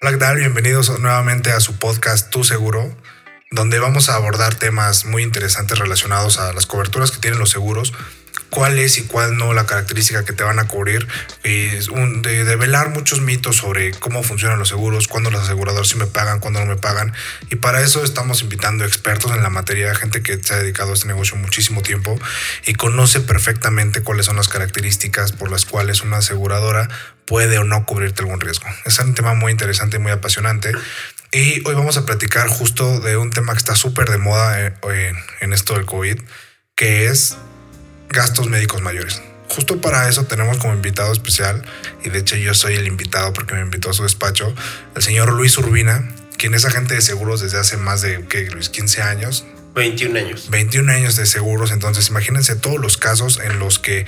Hola, ¿qué? Bienvenidos nuevamente a su podcast Tu Seguro, donde vamos a abordar temas muy interesantes relacionados a las coberturas que tienen los seguros cuál es y cuál no la característica que te van a cubrir, es un, de, de, velar muchos mitos sobre cómo funcionan los seguros, cuándo los aseguradores sí me pagan, cuándo no me pagan. Y para eso estamos invitando expertos en la materia, gente que se ha dedicado a este negocio muchísimo tiempo y conoce perfectamente cuáles son las características por las cuales una aseguradora puede o no cubrirte algún riesgo. Es un tema muy interesante y muy apasionante. Y hoy vamos a platicar justo de un tema que está súper de moda en, eh, en esto del COVID, que es gastos médicos mayores. Justo para eso tenemos como invitado especial, y de hecho yo soy el invitado porque me invitó a su despacho, el señor Luis Urbina, quien es agente de seguros desde hace más de, ¿qué, Luis? 15 años. 21 años. 21 años de seguros, entonces imagínense todos los casos en los que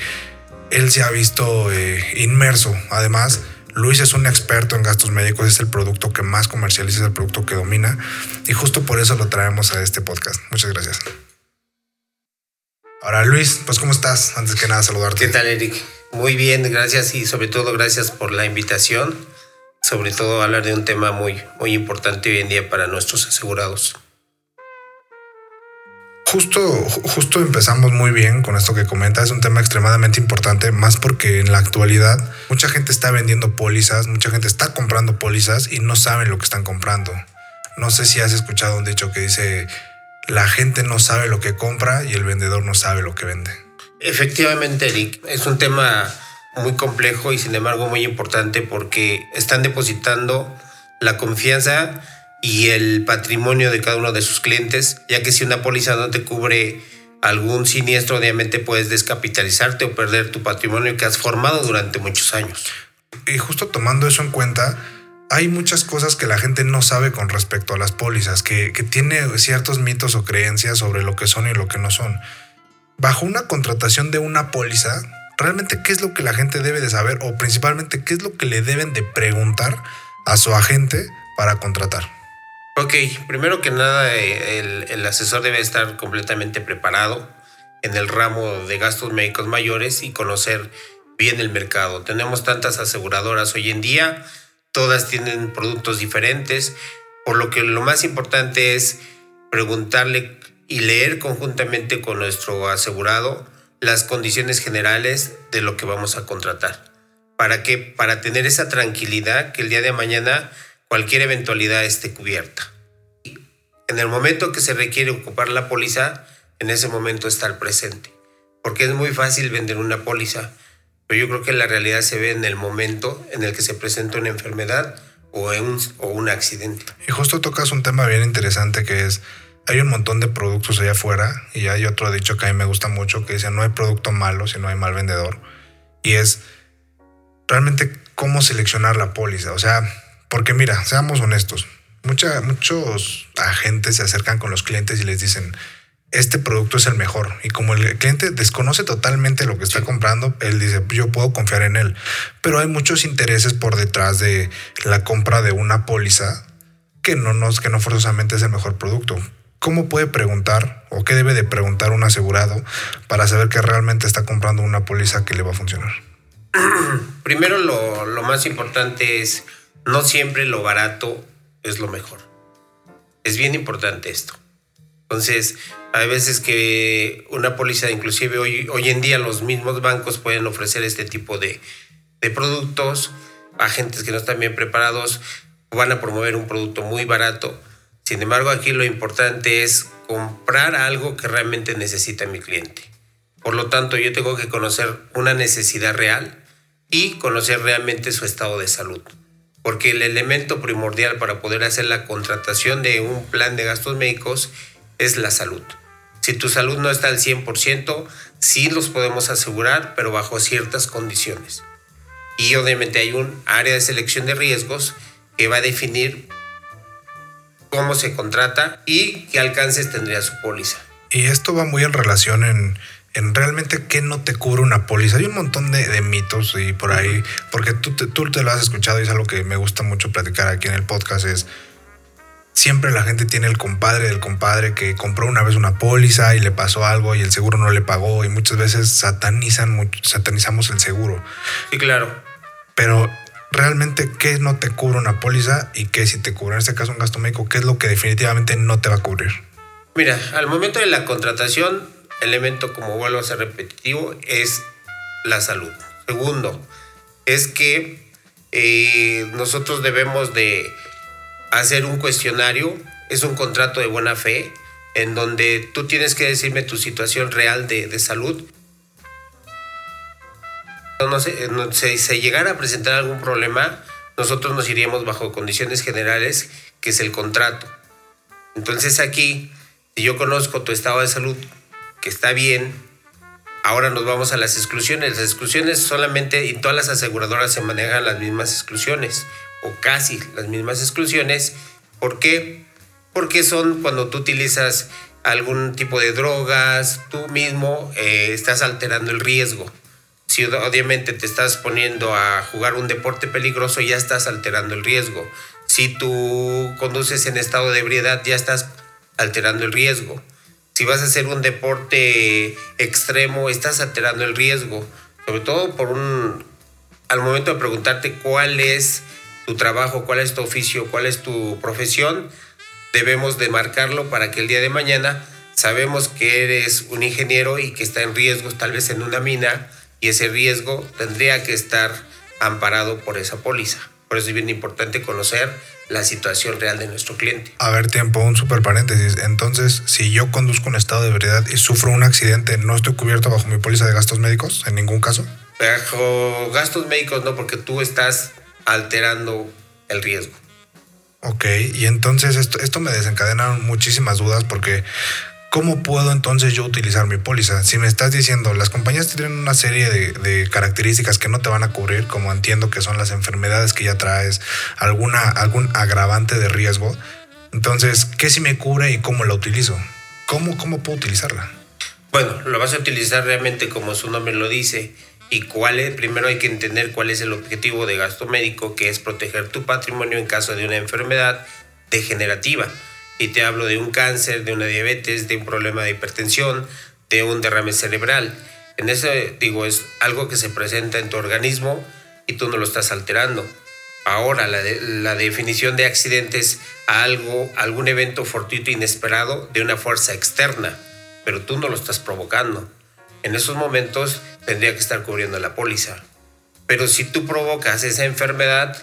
él se ha visto eh, inmerso. Además, Luis es un experto en gastos médicos, es el producto que más comercializa, es el producto que domina, y justo por eso lo traemos a este podcast. Muchas gracias. Ahora, Luis, pues ¿cómo estás? Antes que nada, saludarte. ¿Qué tal, Eric? Muy bien, gracias y sobre todo gracias por la invitación. Sobre todo hablar de un tema muy, muy importante hoy en día para nuestros asegurados. Justo, justo empezamos muy bien con esto que comentas. Es un tema extremadamente importante, más porque en la actualidad mucha gente está vendiendo pólizas, mucha gente está comprando pólizas y no saben lo que están comprando. No sé si has escuchado un dicho que dice la gente no sabe lo que compra y el vendedor no sabe lo que vende. Efectivamente, Eric, es un tema muy complejo y sin embargo muy importante porque están depositando la confianza y el patrimonio de cada uno de sus clientes, ya que si una póliza no te cubre algún siniestro, obviamente puedes descapitalizarte o perder tu patrimonio que has formado durante muchos años. Y justo tomando eso en cuenta, hay muchas cosas que la gente no sabe con respecto a las pólizas, que, tiene ciertos mitos o creencias sobre lo que son y lo que no son. Bajo una contratación de una póliza, realmente qué es lo que la gente debe de saber o principalmente qué es lo que le deben de preguntar a su agente para contratar. Ok, primero que nada, el, el asesor debe estar completamente preparado en el ramo de gastos médicos mayores y conocer bien el mercado. Tenemos tantas aseguradoras hoy en día todas tienen productos diferentes, por lo que lo más importante es preguntarle y leer conjuntamente con nuestro asegurado las condiciones generales de lo que vamos a contratar. ¿Para qué? Para tener esa tranquilidad que el día de mañana cualquier eventualidad esté cubierta. En el momento que se requiere ocupar la póliza, en ese momento estar presente. Porque es muy fácil vender una póliza, pero yo creo que la realidad se ve en el momento en el que se presenta una enfermedad o o un accidente. Y justo tocas un tema bien interesante que es, hay un montón de productos allá afuera y hay otro dicho que a mí me gusta mucho que dice, no hay producto malo si no hay mal vendedor. Y es realmente cómo seleccionar la póliza. O sea, porque mira, seamos honestos, mucha, muchos agentes se acercan con los clientes y les dicen, este producto es el mejor. Y como el cliente desconoce totalmente lo que está comprando, él dice, yo puedo confiar en él. Pero hay muchos intereses por detrás de la compra de una póliza que no, nos, que no forzosamente es el mejor producto. ¿Cómo puede preguntar o qué debe de preguntar un asegurado para saber que realmente está comprando una póliza que le va a funcionar? Primero lo, lo más importante es, no siempre lo barato es lo mejor. Es bien importante esto. Entonces, hay veces que una póliza, inclusive hoy, hoy en día los mismos bancos pueden ofrecer este tipo de, de productos. Agentes que no están bien preparados van a promover un producto muy barato. Sin embargo, aquí lo importante es comprar algo que realmente necesita mi cliente. Por lo tanto, yo tengo que conocer una necesidad real y conocer realmente su estado de salud. Porque el elemento primordial para poder hacer la contratación de un plan de gastos médicos es la salud. Si tu salud no está al 100%, sí los podemos asegurar, pero bajo ciertas condiciones. Y obviamente hay un área de selección de riesgos que va a definir cómo se contrata y qué alcances tendría su póliza. Y esto va muy en relación en, en realmente qué no te cubre una póliza. Hay un montón de, de mitos y por ahí, porque tú te, tú te lo has escuchado y es algo que me gusta mucho platicar aquí en el podcast, es siempre la gente tiene el compadre del compadre que compró una vez una póliza y le pasó algo y el seguro no le pagó y muchas veces satanizan, satanizamos el seguro. Sí, claro. Pero realmente qué no te cubre una póliza y qué si te cubre en este caso un gasto médico, qué es lo que definitivamente no te va a cubrir. Mira, al momento de la contratación, elemento como vuelvo a ser repetitivo es la salud. Segundo, es que eh, nosotros debemos de hacer un cuestionario, es un contrato de buena fe, en donde tú tienes que decirme tu situación real de, de salud. No sé, no, se llegara a presentar algún problema, nosotros nos iríamos bajo condiciones generales, que es el contrato. Entonces aquí, si yo conozco tu estado de salud, que está bien, ahora nos vamos a las exclusiones. Las exclusiones solamente, y todas las aseguradoras se manejan las mismas exclusiones, o casi las mismas exclusiones. ¿Por qué? Porque son cuando tú utilizas algún tipo de drogas, tú mismo eh, estás alterando el riesgo. Si obviamente te estás poniendo a jugar un deporte peligroso, ya estás alterando el riesgo. Si tú conduces en estado de ebriedad, ya estás alterando el riesgo. Si vas a hacer un deporte extremo, estás alterando el riesgo. Sobre todo por un... Al momento de preguntarte cuál es tu trabajo, cuál es tu oficio, cuál es tu profesión, debemos de marcarlo para que el día de mañana sabemos que eres un ingeniero y que está en riesgo tal vez en una mina y ese riesgo tendría que estar amparado por esa póliza. Por eso es bien importante conocer la situación real de nuestro cliente. A ver, tiempo, un super paréntesis. Entonces, si yo conduzco un estado de ebriedad y sufro un accidente, ¿no estoy cubierto bajo mi póliza de gastos médicos en ningún caso? Bajo gastos médicos no, porque tú estás alterando el riesgo. Ok, y entonces esto, esto me desencadena muchísimas dudas porque ¿cómo puedo entonces yo utilizar mi póliza? Si me estás diciendo, las compañías tienen una serie de, de, características que no te van a cubrir, como entiendo que son las enfermedades que ya traes, alguna, algún agravante de riesgo. Entonces, ¿qué si me cubre y cómo la utilizo? ¿Cómo, cómo puedo utilizarla? Bueno, lo vas a utilizar realmente como su nombre lo dice. Y cuál es, primero hay que entender cuál es el objetivo de gasto médico, que es proteger tu patrimonio en caso de una enfermedad degenerativa y te hablo de un cáncer, de una diabetes, de un problema de hipertensión, de un derrame cerebral. En eso, digo, es algo que se presenta en tu organismo y tú no lo estás alterando. Ahora, la, de, la definición de accidentes a algo, algún evento fortuito inesperado de una fuerza externa, pero tú no lo estás provocando. En esos momentos tendría que estar cubriendo la póliza. Pero si tú provocas esa enfermedad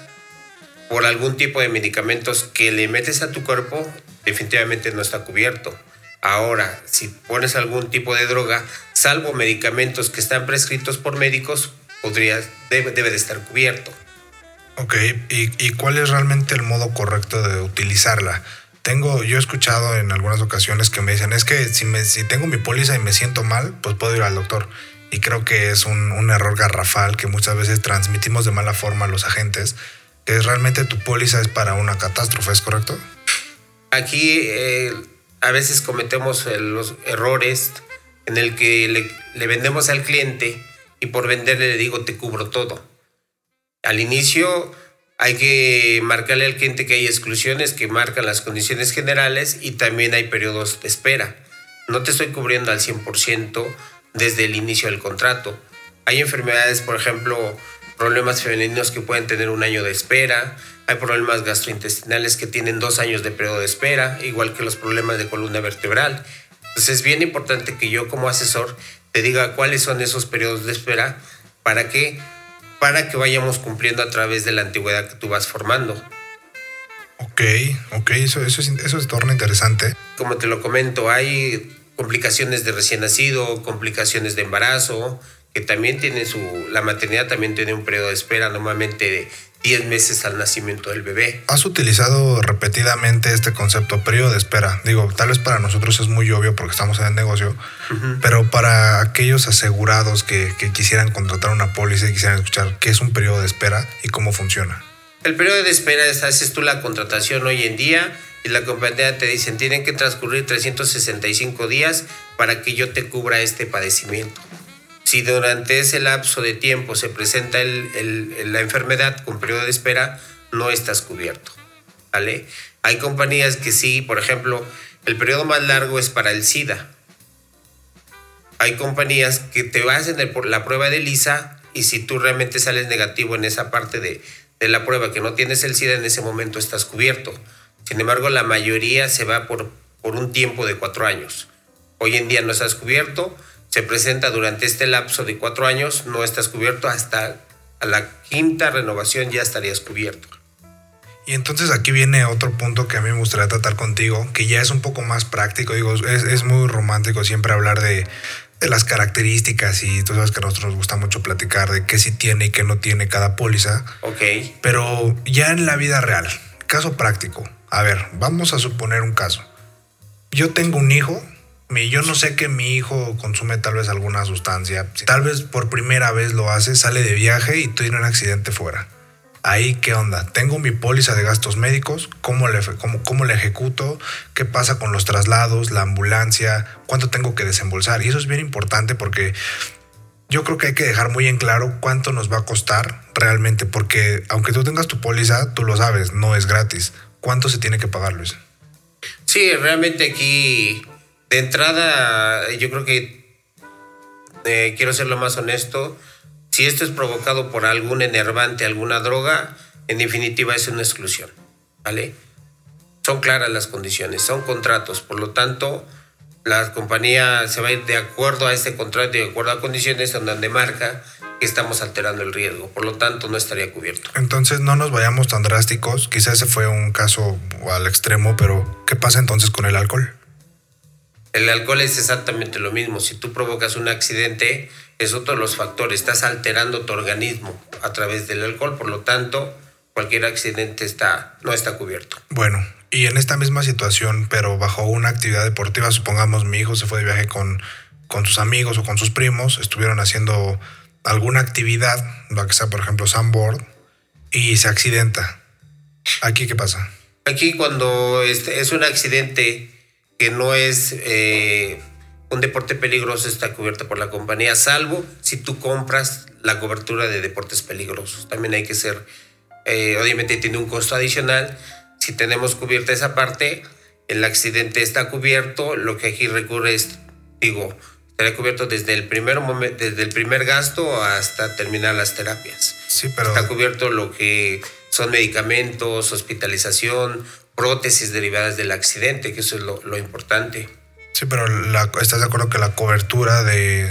por algún tipo de medicamentos que le metes a tu cuerpo, definitivamente no está cubierto. Ahora, si pones algún tipo de droga, salvo medicamentos que están prescritos por médicos, podría, debe, de estar cubierto. Ok, ¿Y, ¿Y, cuál es realmente el modo correcto de utilizarla? Tengo, yo he escuchado en algunas ocasiones que me dicen, es que si, me, si tengo mi póliza y me siento mal, pues puedo ir al doctor. Y creo que es un, un error garrafal que muchas veces transmitimos de mala forma a los agentes, que realmente tu póliza es para una catástrofe, ¿es correcto? Aquí eh, a veces cometemos los errores en el que le, le, vendemos al cliente y por venderle le digo te cubro todo. Al inicio hay que marcarle al cliente que hay exclusiones que marcan las condiciones generales y también hay periodos de espera. No te estoy cubriendo al 100% desde el inicio del contrato. Hay enfermedades, por ejemplo, problemas femeninos que pueden tener un año de espera, hay problemas gastrointestinales que tienen dos años de periodo de espera, igual que los problemas de columna vertebral. Entonces es bien importante que yo como asesor te diga cuáles son esos periodos de espera para que, para que vayamos cumpliendo a través de la antigüedad que tú vas formando. Ok, ok, eso, eso, es, eso es torna interesante. Como te lo comento, hay complicaciones de recién nacido, complicaciones de embarazo, que también tiene su, la maternidad también tiene un periodo de espera, normalmente de 10 meses al nacimiento del bebé. Has utilizado repetidamente este concepto periodo de espera. Digo, tal vez para nosotros es muy obvio porque estamos en el negocio, uh -huh. pero para aquellos asegurados que, que, quisieran contratar una póliza y quisieran escuchar qué es un periodo de espera y cómo funciona. El periodo de espera es, haces tú la contratación hoy en día y la compañía te dicen tienen que transcurrir 365 días para que yo te cubra este padecimiento. Si durante ese lapso de tiempo se presenta la enfermedad con periodo de espera, no estás cubierto. ¿vale? Hay compañías que sí, por ejemplo, el periodo más largo es para el SIDA. Hay compañías que te hacen el, la prueba de LISA y si tú realmente sales negativo en esa parte de la prueba que no tienes el SIDA, en ese momento estás cubierto. Sin embargo, la mayoría se va por, por un tiempo de cuatro años. Hoy en día no estás cubierto, se presenta durante este lapso de cuatro años, no estás cubierto, hasta a la quinta renovación ya estarías cubierto. Y entonces aquí viene otro punto que a mí me gustaría tratar contigo, que ya es un poco más práctico. Digo, es, es muy romántico siempre hablar de, de, las características y tú sabes que a nosotros nos gusta mucho platicar de qué sí tiene y qué no tiene cada póliza. Ok. Pero ya en la vida real, caso práctico. A ver, vamos a suponer un caso. Yo tengo un hijo, yo no sé que mi hijo consume tal vez alguna sustancia. Tal vez por primera vez lo hace, sale de viaje y tiene un accidente fuera ahí qué onda. Tengo mi póliza de gastos médicos, ¿Cómo le, cómo, cómo le ejecuto, qué pasa con los traslados, la ambulancia, cuánto tengo que desembolsar. Y eso es bien importante porque yo creo que hay que dejar muy en claro cuánto nos va a costar realmente, porque aunque tú tengas tu póliza, tú lo sabes, no es gratis. ¿Cuánto se tiene que pagar, Luis? Sí, realmente aquí, de entrada, yo creo que eh, quiero ser lo más honesto si esto es provocado por algún enervante, alguna droga, en definitiva es una exclusión, ¿vale? Son claras las condiciones, son contratos, por lo tanto, la compañía se va a ir de acuerdo a este contrato y de acuerdo a condiciones en donde marca estamos alterando el riesgo, por lo tanto no estaría cubierto. Entonces no nos vayamos tan drásticos, quizás ese fue un caso al extremo, pero ¿qué pasa entonces con el alcohol? El alcohol es exactamente lo mismo, si tú provocas un accidente, es otro de los factores. Estás alterando tu organismo a través del alcohol, por lo tanto, cualquier accidente está, no está cubierto. Bueno, y en esta misma situación, pero bajo una actividad deportiva, supongamos mi hijo se fue de viaje con, con sus amigos o con sus primos, estuvieron haciendo alguna actividad, lo que sea, por ejemplo, sandboard, y se accidenta. ¿Aquí qué pasa? Aquí cuando es un accidente que no es eh, un deporte peligroso está cubierto por la compañía, salvo si tú compras la cobertura de deportes peligrosos. También hay que ser, eh, obviamente tiene un costo adicional. Si tenemos cubierta esa parte, el accidente está cubierto, lo que aquí recurre es, digo, estaría cubierto desde el primer momento, desde el primer gasto hasta terminar las terapias. Sí, pero... Está cubierto lo que son medicamentos, hospitalización, prótesis derivadas del accidente, que eso es lo, lo importante. Sí, pero la, ¿estás de acuerdo que la cobertura de,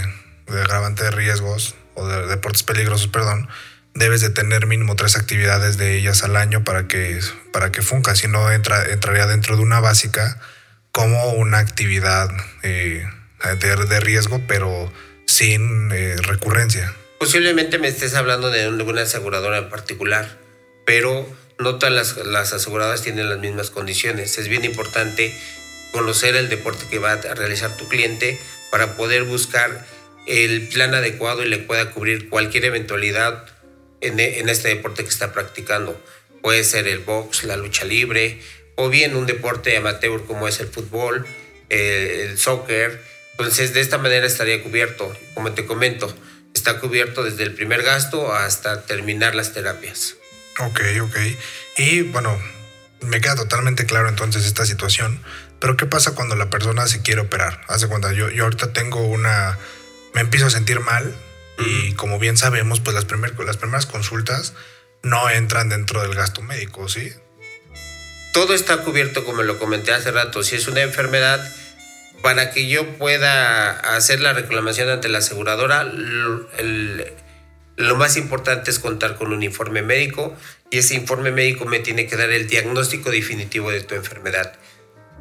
de agravante de riesgos o de deportes peligrosos, perdón, debes de tener mínimo tres actividades de ellas al año para que, para que funca? Si no, entra, entraría dentro de una básica como una actividad eh, de, de, riesgo, pero sin eh, recurrencia. Posiblemente me estés hablando de alguna aseguradora en particular, pero no todas las, las aseguradoras tienen las mismas condiciones. Es bien importante conocer el deporte que va a realizar tu cliente para poder buscar el plan adecuado y le pueda cubrir cualquier eventualidad en, en este deporte que está practicando. Puede ser el box, la lucha libre o bien un deporte amateur como es el fútbol, el, el soccer. Entonces de esta manera estaría cubierto. Como te comento, está cubierto desde el primer gasto hasta terminar las terapias. Ok, ok. Y bueno, me queda totalmente claro entonces esta situación. Pero ¿qué pasa cuando la persona se quiere operar? Hace cuenta, yo, yo ahorita tengo una... Me empiezo a sentir mal y como bien sabemos, pues las, primer, las primeras consultas no entran dentro del gasto médico, ¿sí? Todo está cubierto, como lo comenté hace rato. Si es una enfermedad, para que yo pueda hacer la reclamación ante la aseguradora, lo más importante es contar con un informe médico y ese informe médico me tiene que dar el diagnóstico definitivo de tu enfermedad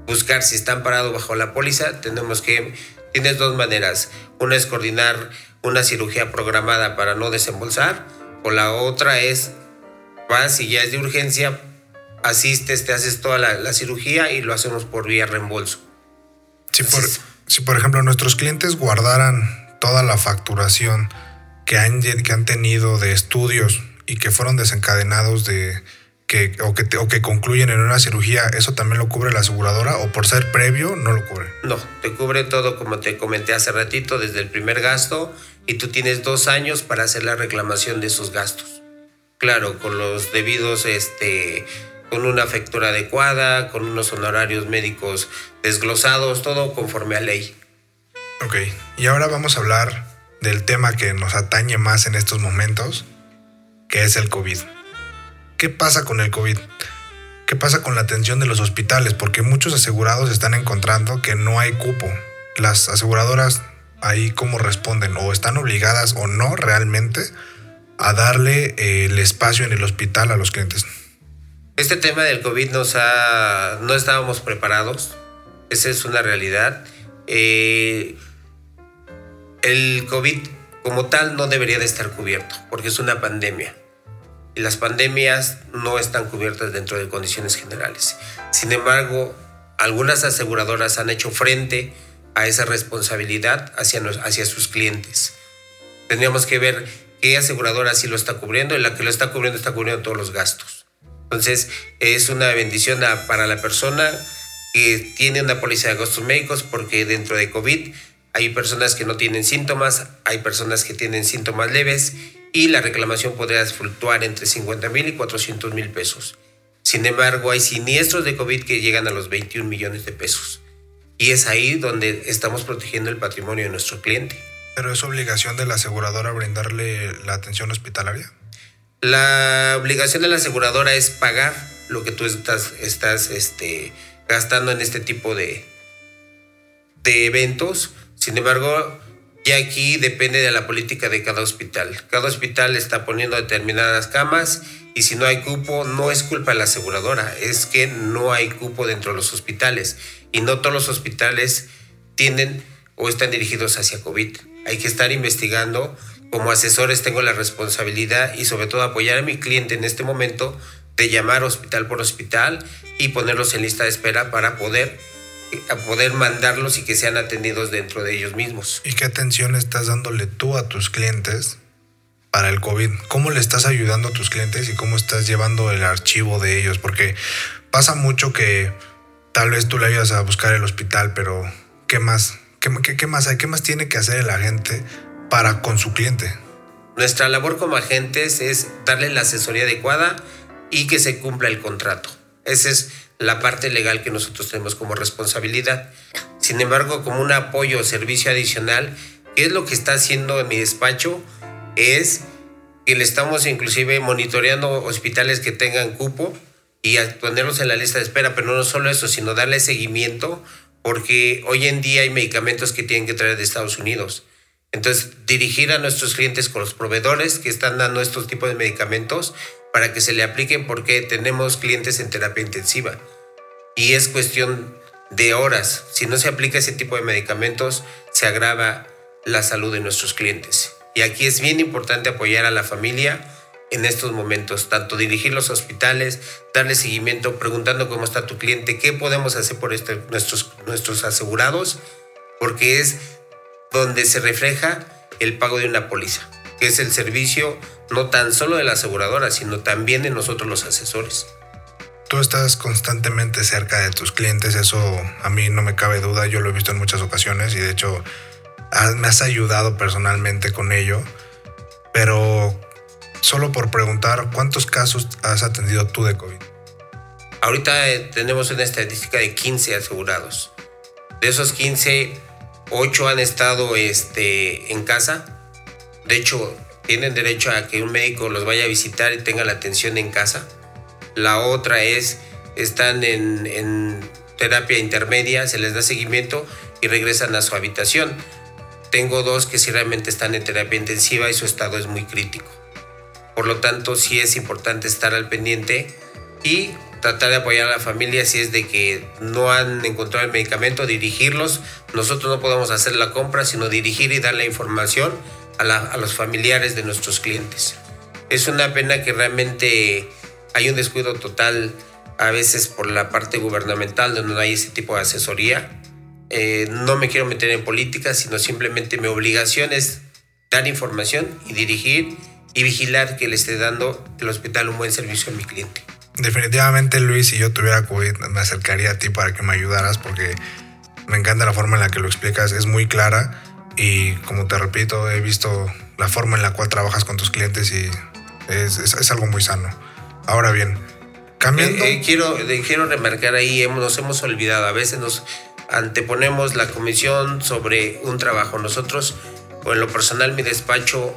buscar si están parados bajo la póliza, tenemos que, tienes dos maneras. Una es coordinar una cirugía programada para no desembolsar, o la otra es, vas y ya es de urgencia, asistes, te haces toda la, cirugía y lo hacemos por vía reembolso. Si por, si por ejemplo nuestros clientes guardaran toda la facturación que han, que han tenido de estudios y que fueron desencadenados de, que, o, que o que concluyen en una cirugía, ¿eso también lo cubre la aseguradora o por ser previo no lo cubre? No, te cubre todo como te comenté hace ratito, desde el primer gasto y tú tienes dos años para hacer la reclamación de esos gastos. Claro, con los debidos, este, con una factura adecuada, con unos honorarios médicos desglosados, todo conforme a ley. Ok, y ahora vamos a hablar del tema que nos atañe más en estos momentos, que es el COVID. ¿qué pasa con el COVID? ¿Qué pasa con la atención de los hospitales? Porque muchos asegurados están encontrando que no hay cupo. Las aseguradoras ahí cómo responden o están obligadas o no realmente a darle eh, el espacio en el hospital a los clientes. Este tema del COVID nos ha, no estábamos preparados, esa es una realidad. Eh, el COVID como tal no debería de estar cubierto porque es una pandemia y las pandemias no están cubiertas dentro de condiciones generales. Sin embargo, algunas aseguradoras han hecho frente a esa responsabilidad hacia, hacia sus clientes. Tendríamos que ver qué aseguradora sí lo está cubriendo y la que lo está cubriendo está cubriendo todos los gastos. Entonces, es una bendición para la persona que tiene una póliza de gastos médicos porque dentro de COVID hay personas que no tienen síntomas, hay personas que tienen síntomas leves y la reclamación podría fluctuar entre 50 mil y 400 mil pesos. Sin embargo, hay siniestros de COVID que llegan a los 21 millones de pesos. Y es ahí donde estamos protegiendo el patrimonio de nuestro cliente. ¿Pero es obligación de la aseguradora brindarle la atención hospitalaria? La obligación de la aseguradora es pagar lo que tú estás, estás este, gastando en este tipo de, de eventos. Sin embargo, ya aquí depende de la política de cada hospital. Cada hospital está poniendo determinadas camas y si no hay cupo, no es culpa de la aseguradora, es que no hay cupo dentro de los hospitales y no todos los hospitales tienen o están dirigidos hacia COVID hay que estar investigando. Como asesores tengo la responsabilidad y sobre todo apoyar a mi cliente en este momento de llamar hospital por hospital y ponerlos en lista de espera para poder, poder mandarlos y que sean atendidos dentro de ellos mismos. ¿Y qué atención estás dándole tú a tus clientes para el COVID? ¿Cómo le estás ayudando a tus clientes y cómo estás llevando el archivo de ellos? Porque pasa mucho que tal vez tú le ayudas a buscar el hospital, pero ¿qué más? ¿Qué, más hay? ¿Qué más tiene que hacer la agente para con su cliente? Nuestra labor como agentes es darle la asesoría adecuada y que se cumpla el contrato. Esa es la parte legal que nosotros tenemos como responsabilidad. Sin embargo, como un apoyo o servicio adicional, ¿qué es lo que está haciendo en mi despacho? Es que le estamos inclusive monitoreando hospitales que tengan cupo y ponerlos en la lista de espera, pero no solo eso, sino darle seguimiento porque hoy en día hay medicamentos que tienen que traer de Estados Unidos. Entonces, dirigir a nuestros clientes con los proveedores que están dando estos tipos de medicamentos para que se le apliquen porque tenemos clientes en terapia intensiva. Y es cuestión de horas. Si no se aplica ese tipo de medicamentos, se agrava la salud de nuestros clientes. Y aquí es bien importante apoyar a la familia en estos momentos, tanto dirigir los hospitales, darle seguimiento, preguntando cómo está tu cliente, qué podemos hacer por este, nuestros, nuestros asegurados, porque es donde se refleja el pago de una póliza, que es el servicio no tan solo de la aseguradora, sino también de nosotros los asesores. Tú estás constantemente cerca de tus clientes, eso a mí no me cabe duda, yo lo he visto en muchas ocasiones y de hecho me has ayudado personalmente con ello, pero solo por preguntar, ¿cuántos casos has atendido tú de COVID? Ahorita eh, tenemos una estadística de 15 asegurados. De esos 15, 8 han estado este, en casa. De hecho, tienen derecho a que un médico los vaya a visitar y tenga la atención en casa. La otra es, están en, en terapia intermedia, se les da seguimiento y regresan a su habitación. Tengo dos que sí realmente están en terapia intensiva y su estado es muy crítico. Por lo tanto, sí es importante estar al pendiente y tratar de apoyar a la familia si es de que no han encontrado el medicamento, dirigirlos. Nosotros no podemos hacer la compra, sino dirigir y dar la información a, los familiares de nuestros clientes. Es una pena que realmente hay un descuido total a veces por la parte gubernamental donde no hay ese tipo de asesoría. Eh, no me quiero meter en política, sino simplemente mi obligación es dar información y dirigir y vigilar que le esté dando el hospital un buen servicio a mi cliente. Definitivamente, Luis, si yo tuviera COVID, me acercaría a ti para que me ayudaras porque me encanta la forma en la que lo explicas, es muy clara y como te repito, he visto la forma en la cual trabajas con tus clientes y es, es, algo muy sano. Ahora bien, cambiando... Eh, eh, quiero, eh, quiero remarcar ahí, nos hemos olvidado, a veces nos anteponemos la comisión sobre un trabajo. Nosotros, o en lo personal, mi despacho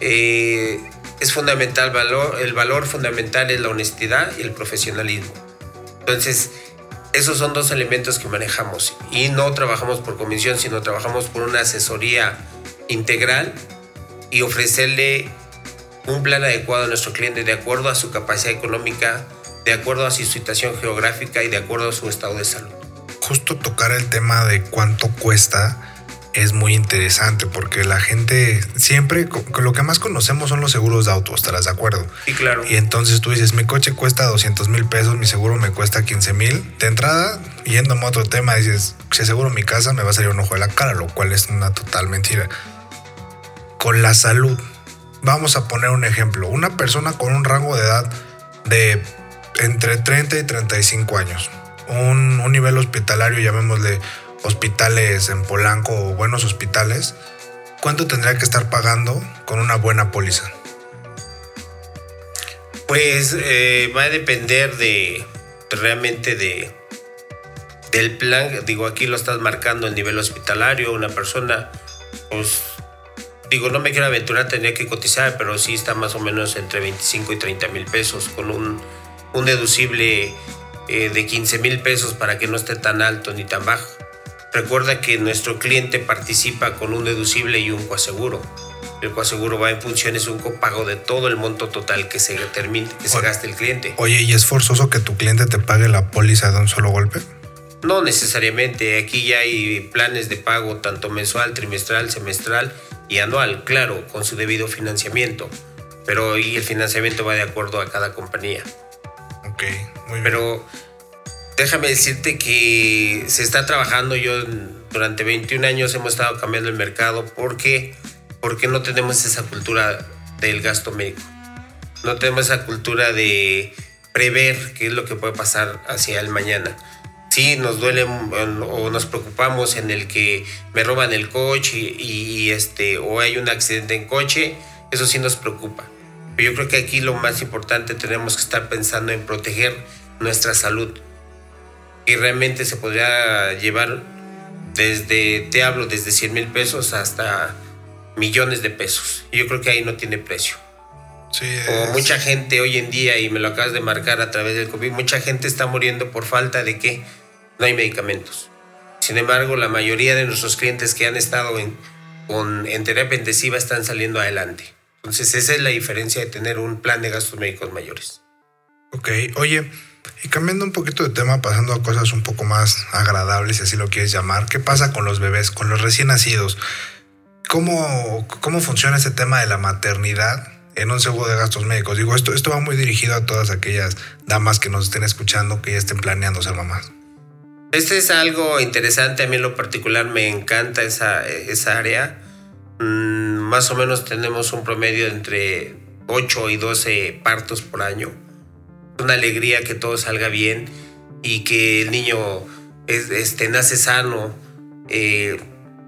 eh, es fundamental, valor, el valor fundamental es la honestidad y el profesionalismo. Entonces, esos son dos elementos que manejamos y no trabajamos por comisión, sino trabajamos por una asesoría integral y ofrecerle un plan adecuado a nuestro cliente de acuerdo a su capacidad económica, de acuerdo a su situación geográfica y de acuerdo a su estado de salud. Justo tocar el tema de cuánto cuesta es muy interesante porque la gente siempre lo que más conocemos son los seguros de auto, ¿estarás de acuerdo? Sí, claro. Y entonces tú dices, mi coche cuesta 200 mil pesos, mi seguro me cuesta 15 mil. De entrada, yéndome a otro tema, dices, si aseguro mi casa me va a salir un ojo de la cara, lo cual es una total mentira. Con la salud, vamos a poner un ejemplo. Una persona con un rango de edad de entre 30 y 35 años, un, un nivel hospitalario, llamémosle hospitales en Polanco o buenos hospitales, ¿cuánto tendría que estar pagando con una buena póliza? Pues eh, va a depender de realmente de del plan. Digo, aquí lo estás marcando el nivel hospitalario. Una persona, pues digo, no me quiero aventurar, tendría que cotizar, pero sí está más o menos entre 25 y 30 mil pesos con un, un deducible eh, de 15 mil pesos para que no esté tan alto ni tan bajo. Recuerda que nuestro cliente participa con un deducible y un coaseguro. El coaseguro va en función, es un copago de todo el monto total que se, termine, que se gaste el cliente. Oye, ¿y es forzoso que tu cliente te pague la póliza de un solo golpe? No necesariamente. Aquí ya hay planes de pago tanto mensual, trimestral, semestral y anual, claro, con su debido financiamiento. Pero y el financiamiento va de acuerdo a cada compañía. Ok, muy bien. Pero déjame decirte que se está trabajando. Yo durante 21 años hemos estado cambiando el mercado porque, porque no tenemos esa cultura del gasto médico. No tenemos esa cultura de prever qué es lo que puede pasar hacia el mañana. Sí, nos duele o nos preocupamos en el que me roban el coche y, este, o hay un accidente en coche, eso sí nos preocupa. Pero yo creo que aquí lo más importante tenemos que estar pensando en proteger nuestra salud y realmente se podría llevar desde, te hablo, desde 100 mil pesos hasta millones de pesos. Yo creo que ahí no tiene precio. Sí, Como mucha gente hoy en día, y me lo acabas de marcar a través del COVID, mucha gente está muriendo por falta de que no hay medicamentos. Sin embargo, la mayoría de nuestros clientes que han estado en, con, en terapia intensiva están saliendo adelante. Entonces, esa es la diferencia de tener un plan de gastos médicos mayores. Ok, oye, y cambiando un poquito de tema, pasando a cosas un poco más agradables, si así lo quieres llamar, ¿qué pasa con los bebés, con los recién nacidos? ¿Cómo, cómo funciona ese tema de la maternidad en un seguro de gastos médicos? Digo, esto, esto va muy dirigido a todas aquellas damas que nos estén escuchando, que ya estén planeando ser mamás. Este es algo interesante, a mí en lo particular me encanta esa, esa área. Mm, más o menos tenemos un promedio entre 8 y 12 partos por año una alegría que todo salga bien y que el niño este, nace sano. Eh,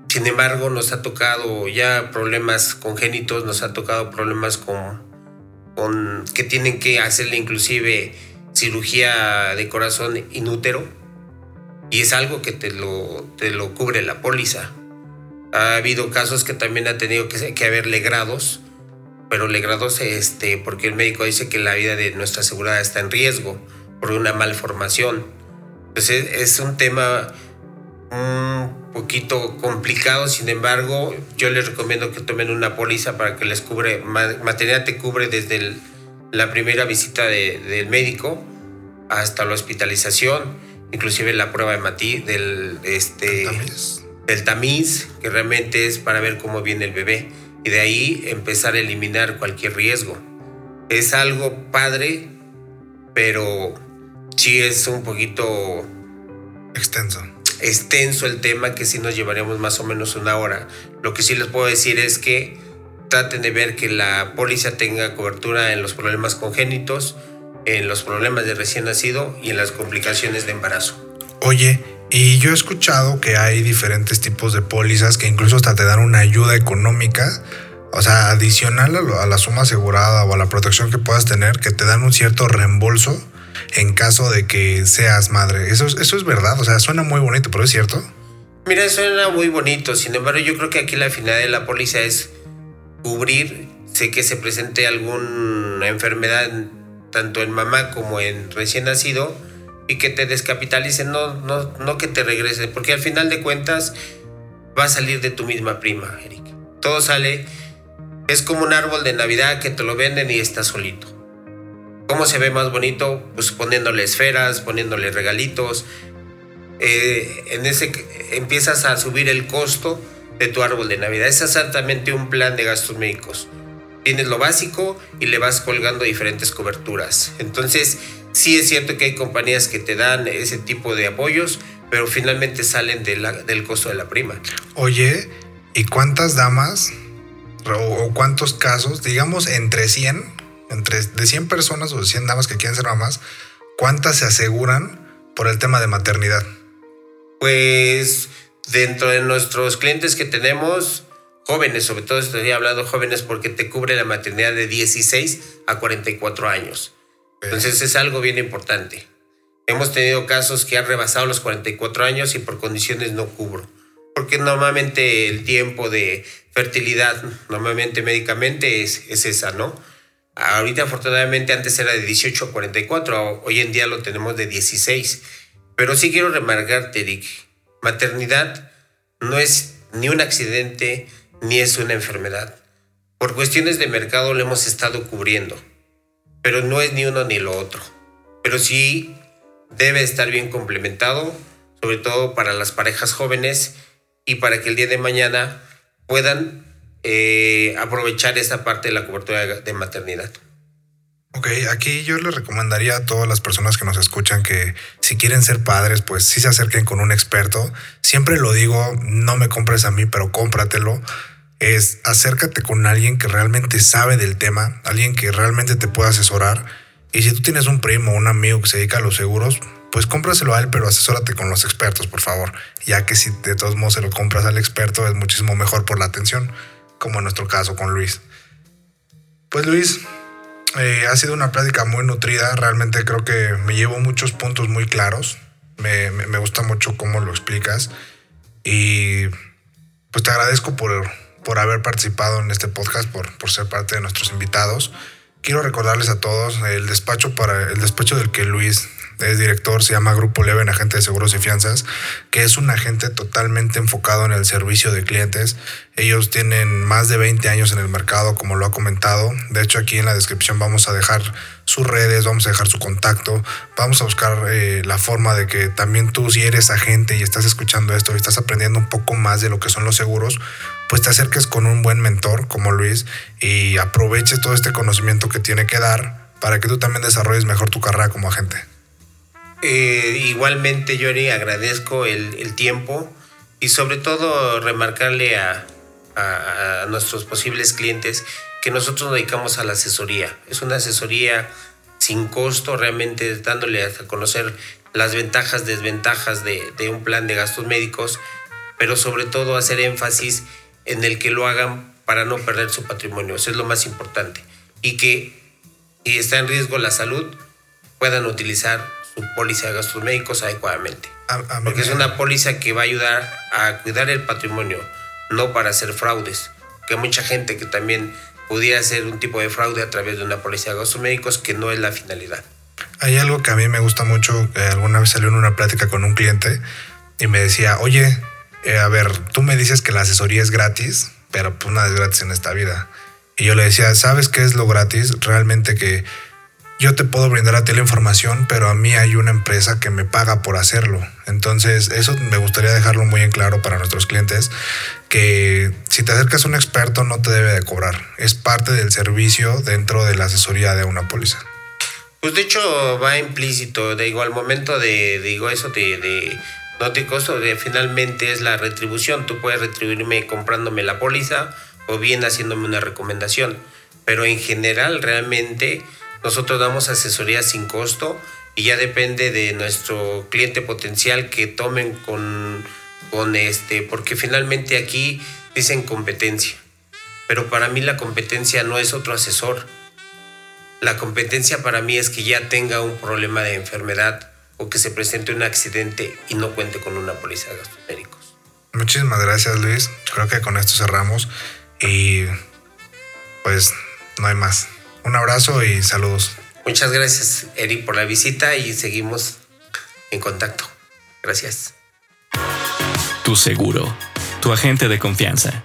sin embargo, nos ha tocado ya problemas congénitos, nos ha tocado problemas con, con que tienen que hacerle inclusive cirugía de corazón inútero y es algo que te lo, te lo cubre la póliza. Ha habido casos que también ha tenido que, que haberle grados pero legrados este, porque el médico dice que la vida de nuestra asegurada está en riesgo por una malformación. Entonces es un tema un poquito complicado, sin embargo, yo les recomiendo que tomen una póliza para que les cubre, maternidad te cubre desde la primera visita del médico hasta la hospitalización, inclusive la prueba de del, este, del tamiz, que realmente es para ver cómo viene el bebé y de ahí empezar a eliminar cualquier riesgo. Es algo padre, pero sí es un poquito extenso. Extenso el tema que sí nos llevaríamos más o menos una hora. Lo que sí les puedo decir es que traten de ver que la póliza tenga cobertura en los problemas congénitos, en los problemas de recién nacido y en las complicaciones de embarazo. Oye, y yo he escuchado que hay diferentes tipos de pólizas que incluso hasta te dan una ayuda económica, o sea, adicional a, la suma asegurada o a la protección que puedas tener, que te dan un cierto reembolso en caso de que seas madre. Eso, eso es verdad, o sea, suena muy bonito, pero es cierto. Mira, suena muy bonito, sin embargo yo creo que aquí la finalidad de la póliza es cubrir sé que se presente alguna enfermedad tanto en mamá como en recién nacido y que te descapitalicen, no, no, no que te regresen, porque al final de cuentas va a salir de tu misma prima, Eric. Todo sale, es como un árbol de Navidad que te lo venden y está solito. ¿Cómo se ve más bonito? Pues poniéndole esferas, poniéndole regalitos. Eh, en ese empiezas a subir el costo de tu árbol de Navidad. Es exactamente un plan de gastos médicos. Tienes lo básico y le vas colgando diferentes coberturas. Entonces, sí es cierto que hay compañías que te dan ese tipo de apoyos, pero finalmente salen del costo de la prima. Oye, ¿y cuántas damas o, cuántos casos, digamos entre 100, entre de 100 personas o de 100 damas que quieren ser mamás, cuántas se aseguran por el tema de maternidad? Pues dentro de nuestros clientes que tenemos, jóvenes, sobre todo estoy hablando jóvenes porque te cubre la maternidad de 16 a 44 años. Entonces es algo bien importante. Hemos tenido casos que han rebasado los 44 años y por condiciones no cubro. Porque normalmente el tiempo de fertilidad, normalmente médicamente es, es esa, ¿no? Ahorita afortunadamente antes era de 18 a 44, hoy en día lo tenemos de 16. Pero sí quiero remarcarte, Eric, maternidad no es ni un accidente ni es una enfermedad. Por cuestiones de mercado lo hemos estado cubriendo, pero no es ni uno ni lo otro. Pero sí debe estar bien complementado, sobre todo para las parejas jóvenes y para que el día de mañana puedan eh, aprovechar esa parte de la cobertura de maternidad. Ok, aquí yo les recomendaría a todas las personas que nos escuchan que si quieren ser padres, pues sí se acerquen con un experto. Siempre lo digo, no me compres a mí, pero cómpratelo. Es acércate con alguien que realmente sabe del tema, alguien que realmente te pueda asesorar. Y si tú tienes un primo o un amigo que se dedica a los seguros, pues cómpraselo a él, pero asesórate con los expertos, por favor. Ya que si de todos modos se lo compras al experto, es muchísimo mejor por la atención, como en nuestro caso con Luis. Pues Luis, eh, ha sido una plática muy nutrida. Realmente creo que me llevo muchos puntos muy claros. Me, gusta mucho cómo lo explicas. Y pues te agradezco por, por haber participado en este podcast, por, por ser parte de nuestros invitados. Quiero recordarles a todos el despacho para el despacho del que Luis es director, se llama Grupo Leven, agente de seguros y fianzas, que es un agente totalmente enfocado en el servicio de clientes. Ellos tienen más de 20 años en el mercado, como lo ha comentado. De hecho, aquí en la descripción vamos a dejar sus redes, vamos a dejar su contacto, vamos a buscar eh, la forma de que también tú, si eres agente y estás escuchando esto y estás aprendiendo un poco más de lo que son los seguros, pues te acerques con un buen mentor como Luis y aproveches todo este conocimiento que tiene que dar para que tú también desarrolles mejor tu carrera como agente. Eh, igualmente, Yori, agradezco el, tiempo y sobre todo remarcarle a, nuestros posibles clientes que nosotros nos dedicamos a la asesoría. Es una asesoría sin costo, realmente dándole a conocer las ventajas, desventajas de, un plan de gastos médicos, pero sobre todo hacer énfasis en el que lo hagan para no perder su patrimonio. Eso es lo más importante. Y que si está en riesgo la salud, puedan utilizar su póliza de gastos médicos adecuadamente. Porque es una póliza que va a ayudar a cuidar el patrimonio, no para hacer fraudes. Que mucha gente que también pudiera hacer un tipo de fraude a través de una póliza de gastos médicos que no es la finalidad. Hay algo que a mí me gusta mucho, alguna vez salió en una plática con un cliente y me decía, oye, eh, a ver, tú me dices que la asesoría es gratis, pero pues nada es gratis en esta vida. Y yo le decía, ¿sabes qué es lo gratis? Realmente que yo te puedo brindar a ti la información, pero a mí hay una empresa que me paga por hacerlo. Entonces, eso me gustaría dejarlo muy en claro para nuestros clientes, que si te acercas a un experto no te debe de cobrar. Es parte del servicio dentro de la asesoría de una póliza. Pues de hecho va implícito, de igual momento de, digo eso de, de no te costo, de finalmente es la retribución. Tú puedes retribuirme comprándome la póliza o bien haciéndome una recomendación. Pero en general realmente nosotros damos asesoría sin costo y ya depende de nuestro cliente potencial que tomen con, con este, porque finalmente aquí dicen competencia. Pero para mí la competencia no es otro asesor. La competencia para mí es que ya tenga un problema de enfermedad o que se presente un accidente y no cuente con una póliza de gastos médicos. Muchísimas gracias Luis. Creo que con esto cerramos y pues no hay más. Un abrazo y saludos. Muchas gracias, Eric, por la visita y seguimos en contacto. Gracias. Tu seguro, tu agente de confianza.